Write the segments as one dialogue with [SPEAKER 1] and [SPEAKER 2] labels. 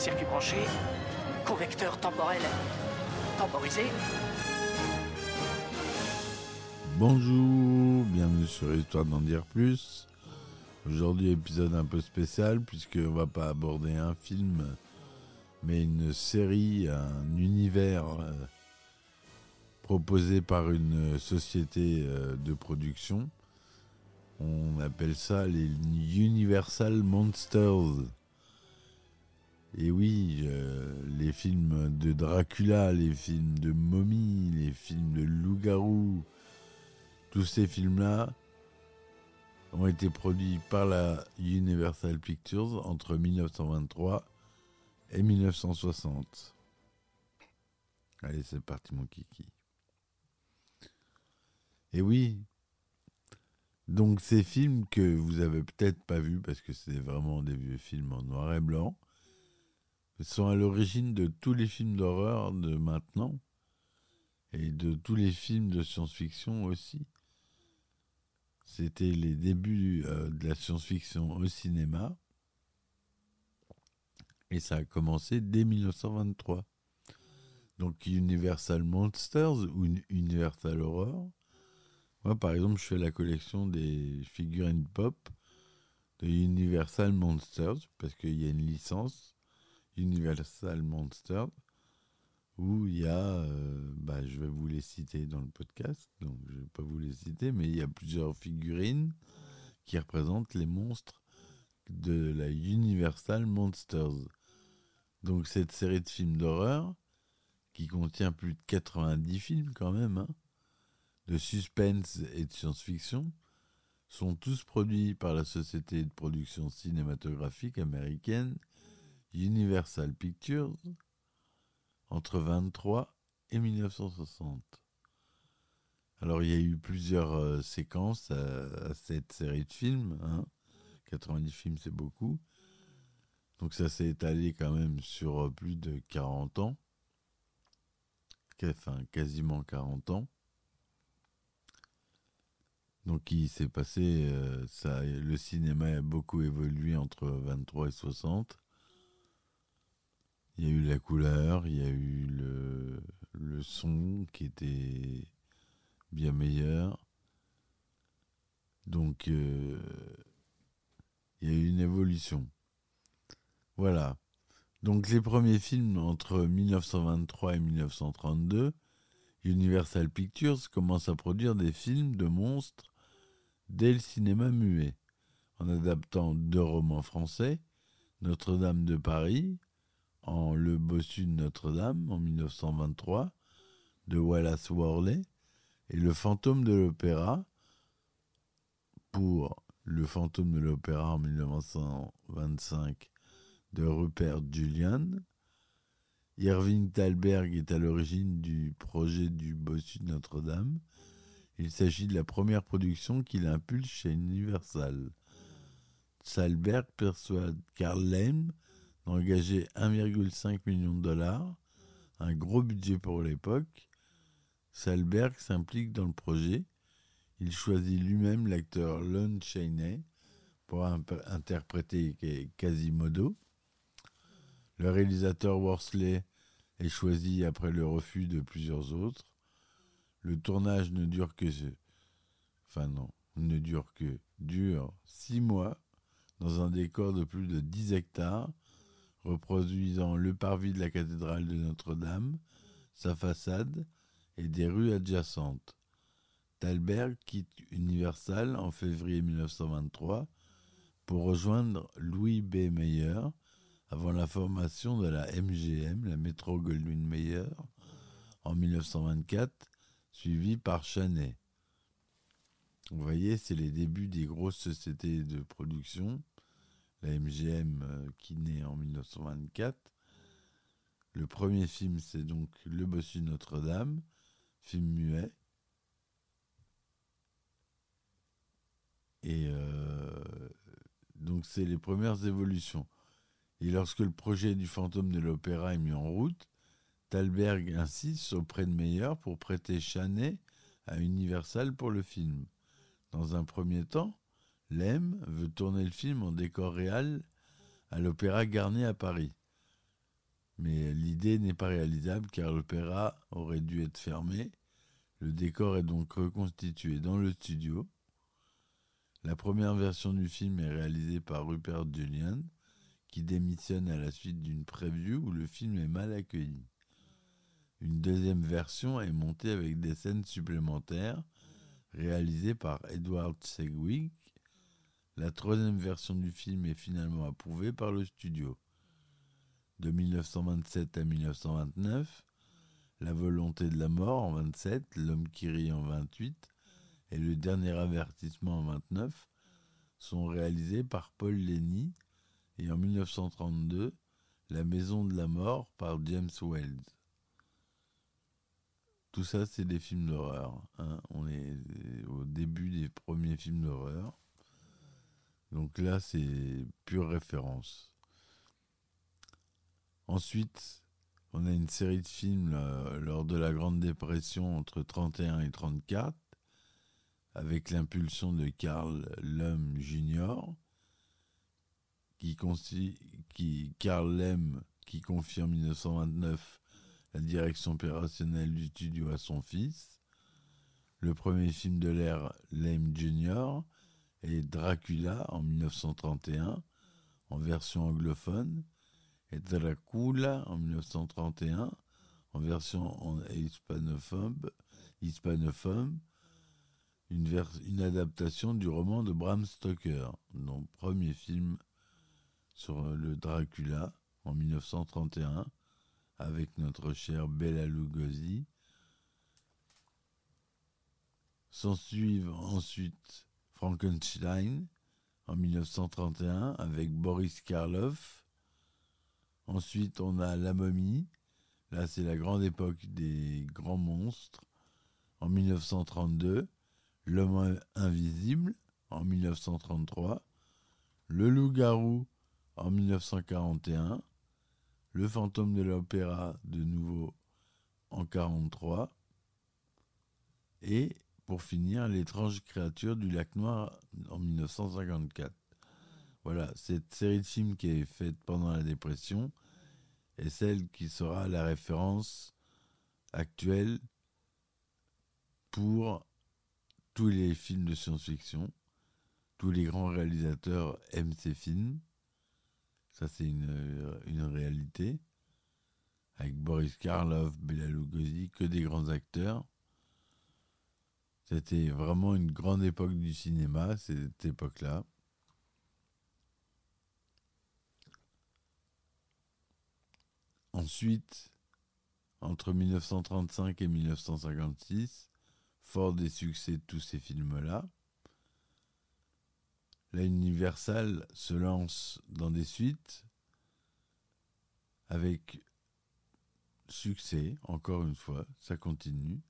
[SPEAKER 1] Circuit branché, convecteur temporel temporisé.
[SPEAKER 2] Bonjour, bienvenue sur Histoire d'en dire plus. Aujourd'hui, épisode un peu spécial puisque on va pas aborder un film, mais une série, un univers euh, proposé par une société euh, de production. On appelle ça les Universal Monsters. Et oui, euh, les films de Dracula, les films de momie, les films de loup-garou, tous ces films-là ont été produits par la Universal Pictures entre 1923 et 1960. Allez, c'est parti mon kiki. Et oui, donc ces films que vous avez peut-être pas vus parce que c'est vraiment des vieux films en noir et blanc, sont à l'origine de tous les films d'horreur de maintenant et de tous les films de science-fiction aussi. C'était les débuts euh, de la science-fiction au cinéma. Et ça a commencé dès 1923. Donc Universal Monsters ou Universal Horror. Moi, par exemple, je fais la collection des figurines pop de Universal Monsters parce qu'il y a une licence Universal Monsters où il y a, euh, bah, je vais vous les citer dans le podcast, donc je ne vais pas vous les citer, mais il y a plusieurs figurines qui représentent les monstres de la Universal Monsters. Donc cette série de films d'horreur, qui contient plus de 90 films quand même, hein, de suspense et de science-fiction, sont tous produits par la société de production cinématographique américaine Universal Pictures entre 23 et 1960. Alors il y a eu plusieurs euh, séquences à, cette série de films. Hein. 90 films c'est beaucoup. Donc ça s'est étalé quand même sur euh, plus de 40 ans. Enfin quasiment 40 ans. Donc il s'est passé, euh, le cinéma a beaucoup évolué entre 23 et 60. Il y a eu la couleur, il y a eu le, son qui était bien meilleur. Donc, euh, il y a eu une évolution. Voilà. Donc, les premiers films entre 1923 et 1932, Universal Pictures commence à produire des films de monstres dès le cinéma muet, en adaptant deux romans français, Notre-Dame de Paris en Le Bossu de Notre-Dame en 1923 de Wallace Worley et Le fantôme de l'opéra pour Le fantôme de l'opéra en 1925 de Rupert Julian. Irving Thalberg est à l'origine du projet du Bossu de Notre-Dame. Il s'agit de la première production qu'il impulse chez Universal. Thalberg persuade Karl Lem engagé 1,5 million de dollars, un gros budget pour l'époque. Salberg s'implique dans le projet. Il choisit lui-même l'acteur Lon Chaney pour interpréter Quasimodo. Le réalisateur Worsley est choisi après le refus de plusieurs autres. Le tournage ne dure que enfin non, ne dure que dure six mois dans un décor de plus de 10 hectares reproduisant le parvis de la cathédrale de Notre-Dame, sa façade et des rues adjacentes. Thalberg quitte Universal en février 1923 pour rejoindre Louis B. Mayer avant la formation de la MGM, la Metro Goldwyn Mayer, en 1924, suivie par Chaney. Vous voyez, c'est les débuts des grosses sociétés de production. La MGM euh, qui naît en 1924. Le premier film, c'est donc Le Bossu Notre-Dame, film muet. Et euh, donc, c'est les premières évolutions. Et lorsque le projet du fantôme de l'opéra est mis en route, Thalberg insiste auprès de Meyer pour prêter Chanet à Universal pour le film. Dans un premier temps, Lem veut tourner le film en décor réel à l'Opéra Garnier à Paris. Mais l'idée n'est pas réalisable car l'opéra aurait dû être fermé. Le décor est donc reconstitué dans le studio. La première version du film est réalisée par Rupert Julian, qui démissionne à la suite d'une preview où le film est mal accueilli. Une deuxième version est montée avec des scènes supplémentaires réalisées par Edward Segwick. La troisième version du film est finalement approuvée par le studio. De 1927 à 1929, La volonté de la mort en 27, L'homme qui rit en 28 et Le dernier avertissement en 29 sont réalisés par Paul Lenny et en 1932, La maison de la mort par James Wells. Tout ça, c'est des films d'horreur. hein. On est au début des premiers films d'horreur. Donc là, c'est pure référence. Ensuite, on a une série de films lors de la Grande Dépression entre 31 et 34, avec l'impulsion de Carl Lem Jr., qui, qui qui confie en 1929 la direction opérationnelle du studio à son fils. Le premier film de l'ère Lem Jr. est Dracula en 1931 en version anglophone et Dracula en 1931 en version en hispanophone, hispanophone une, vers- une adaptation du roman de Bram Stoker, donc premier film sur le Dracula en 1931 avec notre cher Bela Lugosi. S'en suivent ensuite Frankenstein en 1931 avec Boris Karloff. Ensuite, on a La momie. Là, c'est la grande époque des grands monstres. En 1932, L'homme invisible en 1933. Le loup-garou en 1941. Le fantôme de l'opéra de nouveau en 43. Et pour finir, l'étrange créature du lac noir en 1954. Voilà, cette série de films qui est faite pendant la dépression est celle qui sera la référence actuelle pour tous les films de science-fiction. Tous les grands réalisateurs aiment ces films. Ça, c'est une, une réalité. Avec Boris Karloff, Bela Lugosi, que des grands acteurs. C'était vraiment une grande époque du cinéma, cette époque-là. Ensuite, entre 1935 et 1956, fort des succès de tous ces films-là, la Universal se lance dans des suites avec succès, encore une fois, ça continue.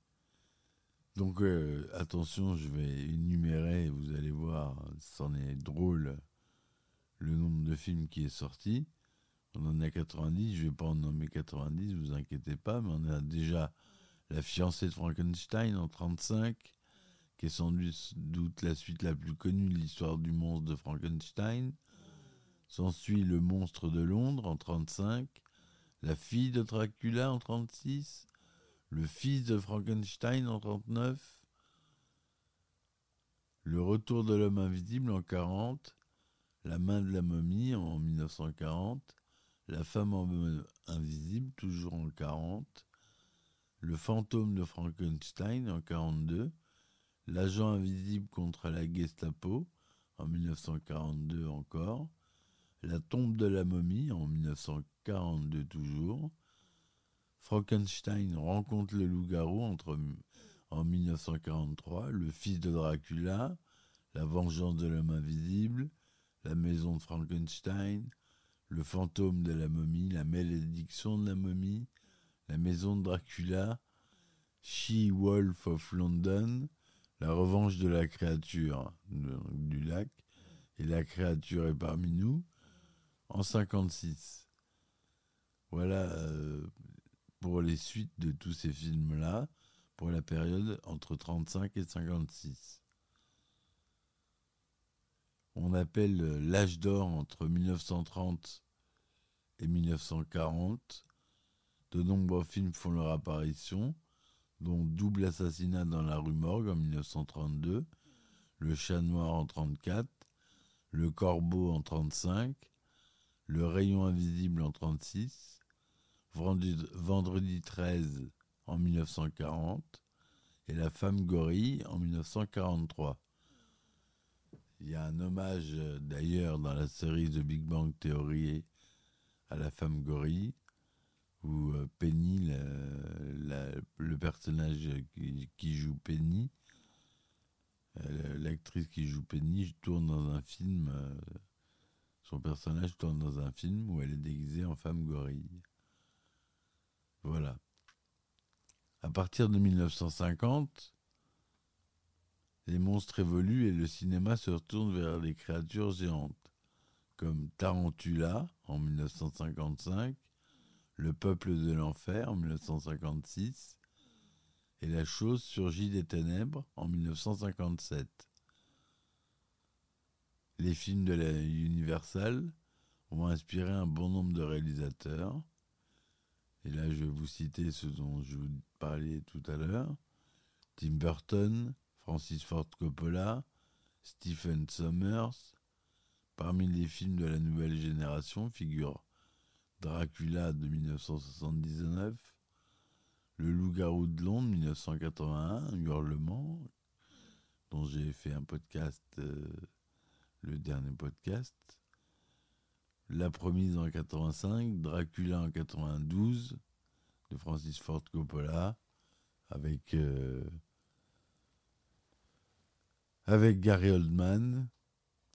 [SPEAKER 2] Donc euh, attention, je vais énumérer, vous allez voir, c'en est drôle, le nombre de films qui est sorti. On en a 90, je vais pas en nommer 90, vous inquiétez pas, mais on a déjà La fiancée de Frankenstein en 35, qui est sans doute la suite la plus connue de l'histoire du monstre de Frankenstein. S'ensuit Le monstre de Londres en 35, La fille de Dracula en 36, Le fils de Frankenstein en 39, Le retour de l'homme invisible en 40, La main de la momie en 1940, La femme invisible toujours en 40, Le fantôme de Frankenstein en 42, L'agent invisible contre la Gestapo en 1942 encore, La tombe de la momie en 1942 toujours, Frankenstein rencontre le loup-garou entre, en 1943, Le Fils de Dracula, La Vengeance de l'homme invisible, La Maison de Frankenstein, Le Fantôme de la momie, La Malédiction de la momie, La Maison de Dracula, She-Wolf of London, La Revanche de la créature du lac, et La créature est parmi nous, en 56. Voilà euh, pour les suites de tous ces films-là, pour la période entre 35 et 56. On appelle l'âge d'or entre 1930 et 1940. De nombreux films font leur apparition, dont Double assassinat dans la rue Morgue en 1932, Le chat noir en 34, Le corbeau en 35, Le rayon invisible en 36, Vendredi 13 en 1940 et La femme gorille en 1943. Il y a un hommage d'ailleurs dans la série The Big Bang Theory à la femme gorille, où euh, Penny, le personnage qui, joue Penny, euh, l'actrice qui joue Penny, tourne dans un film, euh, son personnage tourne dans un film où elle est déguisée en femme gorille. Voilà. À partir de 1950, les monstres évoluent et le cinéma se retourne vers les créatures géantes, comme Tarantula en 1955, Le peuple de l'enfer en 1956, et La chose surgit des ténèbres en 1957. Les films de la Universal ont inspiré un bon nombre de réalisateurs, et là, je vais vous citer ceux dont je vous parlais tout à l'heure. Tim Burton, Francis Ford Coppola, Stephen Sommers. Parmi les films de la nouvelle génération figurent Dracula de 1979, Le loup-garou de Londres 1981, Hurlement, dont j'ai fait un podcast, euh, le dernier podcast, la Promise en 85, Dracula en 92 de Francis Ford Coppola avec euh, Gary Oldman,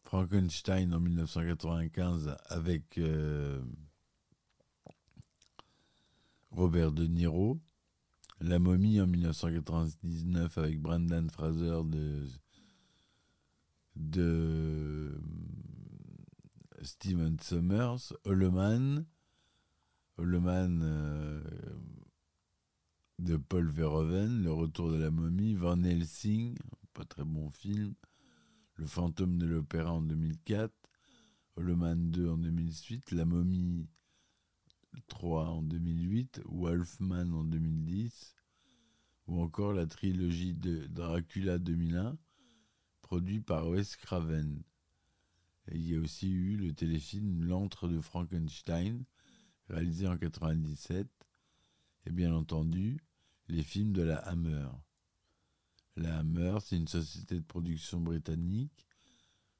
[SPEAKER 2] Frankenstein en 1995 avec euh, Robert De Niro, La Momie en 1999 avec Brendan Fraser de Steven Summers, Holleman, Holleman euh, de Paul Verhoeven, Le Retour de la momie, Van Helsing, pas très bon film, Le fantôme de l'opéra en 2004, Holleman 2 en 2008, La momie 3 en 2008, Wolfman en 2010, ou encore la trilogie de Dracula 2001, produit par Wes Craven il y a aussi eu le téléfilm L'antre de Frankenstein, réalisé en 97, et bien entendu, les films de la Hammer. La Hammer, c'est une société de production britannique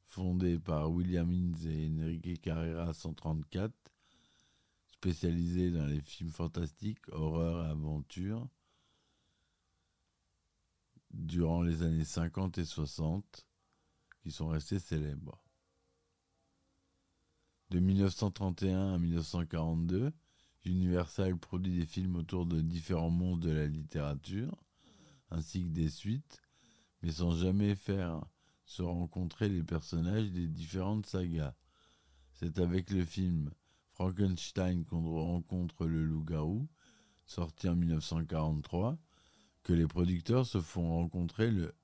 [SPEAKER 2] fondée par William Innes et Enrique Carrera 134, spécialisée dans les films fantastiques, horreur et aventure, durant les années 50 et 60, qui sont restés célèbres. De 1931 à 1942, Universal produit des films autour de différents mondes de la littérature, ainsi que des suites, mais sans jamais faire se rencontrer les personnages des différentes sagas. C'est avec le film Frankenstein qu'on rencontre le loup-garou, sorti en 1943, que les producteurs se font rencontrer le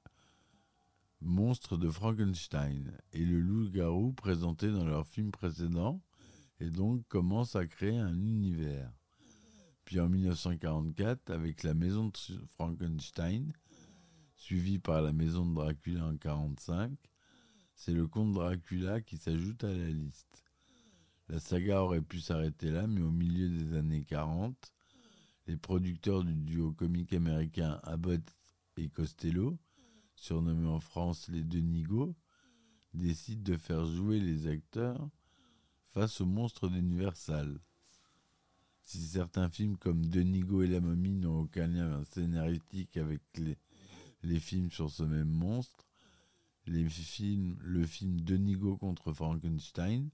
[SPEAKER 2] monstre de Frankenstein et le loup-garou présenté dans leur film précédent et donc commence à créer un univers. Puis en 1944, avec la maison de Frankenstein, suivie par la maison de Dracula en 1945, c'est le comte Dracula qui s'ajoute à la liste. La saga aurait pu s'arrêter là, mais au milieu des années 40, les producteurs du duo comique américain Abbott et Costello surnommés en France les Denigo, décident de faire jouer les acteurs face aux monstres d'Universal. Si certains films comme Denigo et la momie n'ont aucun lien scénaristique avec les, films sur ce même monstre. Le film Denigo contre Frankenstein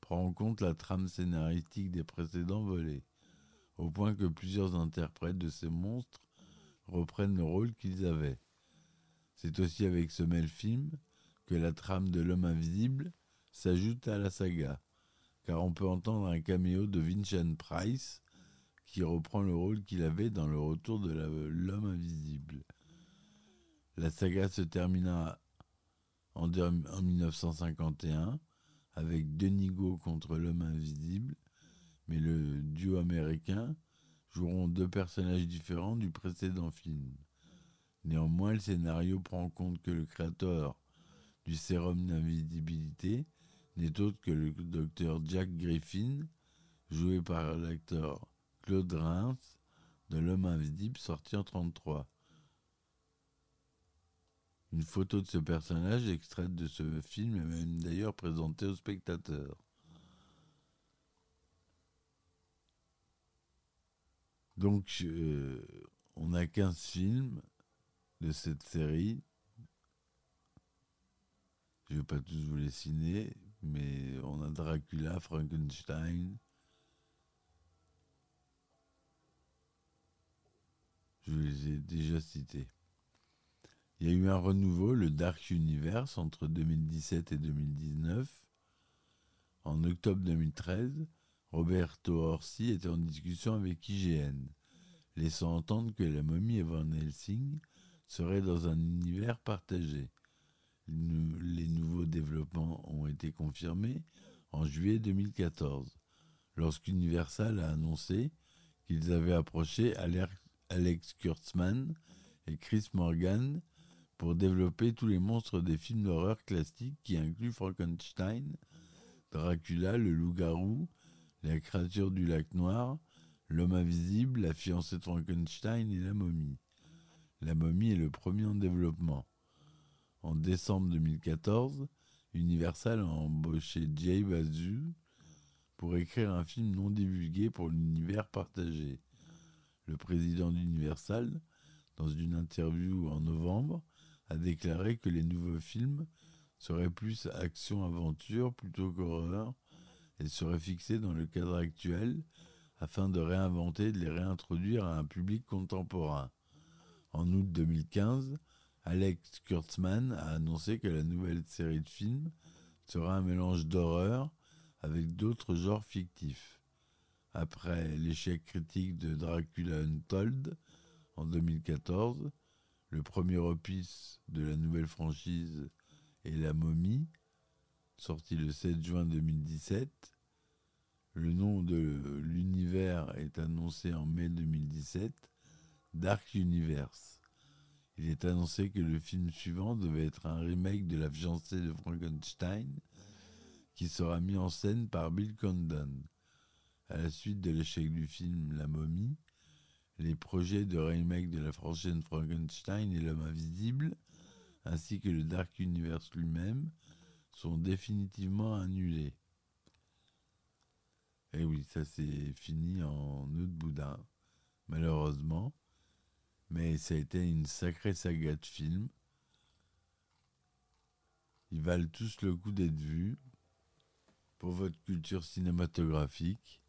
[SPEAKER 2] prend en compte la trame scénaristique des précédents volets, au point que plusieurs interprètes de ces monstres reprennent le rôle qu'ils avaient. C'est aussi avec ce même film que la trame de l'homme invisible s'ajoute à la saga, car on peut entendre un caméo de Vincent Price qui reprend le rôle qu'il avait dans le retour de l'homme invisible. La saga se termina en, en 1951 avec Denigo contre l'homme invisible, mais le duo américain joueront deux personnages différents du précédent film. Néanmoins, le scénario prend en compte que le créateur du sérum d'invisibilité n'est autre que le docteur Jack Griffin, joué par l'acteur Claude Reims de L'homme invisible sorti en 1933. Une photo de ce personnage extraite de ce film est même d'ailleurs présentée aux spectateurs. Donc, euh, on a 15 films de cette série. Je ne vais pas tous vous les signer, mais on a Dracula, Frankenstein. Je les ai déjà cités. Il y a eu un renouveau, le Dark Universe, entre 2017 et 2019. En octobre 2013, Roberto Orsi était en discussion avec IGN, laissant entendre que la momie et Van Helsing seraient dans un univers partagé. Les nouveaux développements ont été confirmés en juillet 2014, lorsqu'Universal a annoncé qu'ils avaient approché Alex Kurtzman et Chris Morgan pour développer tous les monstres des films d'horreur classiques qui incluent Frankenstein, Dracula, le loup-garou, la créature du lac noir, l'homme invisible, la fiancée de Frankenstein et la momie. La momie est le premier en développement. En décembre 2014, Universal a embauché Jay Bazu pour écrire un film non divulgué pour l'univers partagé. Le président d'Universal, dans une interview en novembre, a déclaré que les nouveaux films seraient plus action-aventure plutôt qu'horreur et seraient fixés dans le cadre actuel afin de réinventer et de les réintroduire à un public contemporain. En août 2015, Alex Kurtzman a annoncé que la nouvelle série de films sera un mélange d'horreur avec d'autres genres fictifs. Après l'échec critique de Dracula Untold en 2014, le premier opus de la nouvelle franchise est La momie, sorti le 7 juin 2017, le nom de l'univers est annoncé en mai 2017, Dark Universe. Il est annoncé que le film suivant devait être un remake de La fiancée de Frankenstein, qui sera mis en scène par Bill Condon. À la suite de l'échec du film La momie, les projets de remake de la franchise Frankenstein et L'homme invisible, ainsi que le Dark Universe lui-même, sont définitivement annulés. Et eh oui, ça c'est fini en août boudin, malheureusement. Mais ça a été une sacrée saga de films. Ils valent tous le coup d'être vus pour votre culture cinématographique.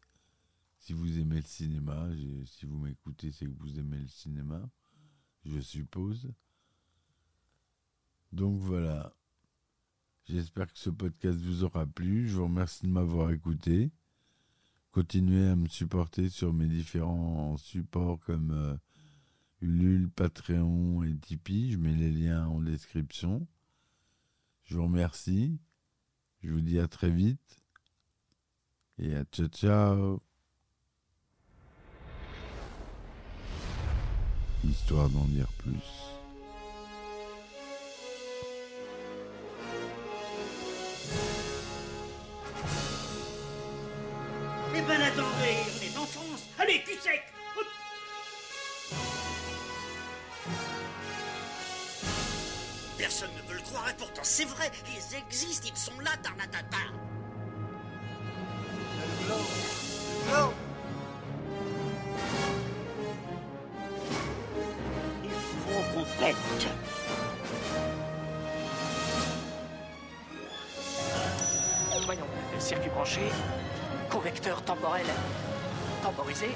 [SPEAKER 2] Si vous aimez le cinéma, si vous m'écoutez, c'est que vous aimez le cinéma, je suppose. Donc voilà. J'espère que ce podcast vous aura plu. Je vous remercie de m'avoir écouté. Continuez à me supporter sur mes différents supports comme euh, Ulule, Patreon et Tipeee. Je mets les liens en description. Je vous remercie. Je vous dis à très vite. Et à ciao ciao. Histoire d'en dire plus.
[SPEAKER 3] ben attendez, on est en France. Allez, cul sec
[SPEAKER 4] et pourtant c'est vrai, ils existent, ils sont là, Tarnatata.
[SPEAKER 3] Il faut qu'on
[SPEAKER 5] Arrête.
[SPEAKER 1] Voyons, circuit branché, convecteur temporel temporisé,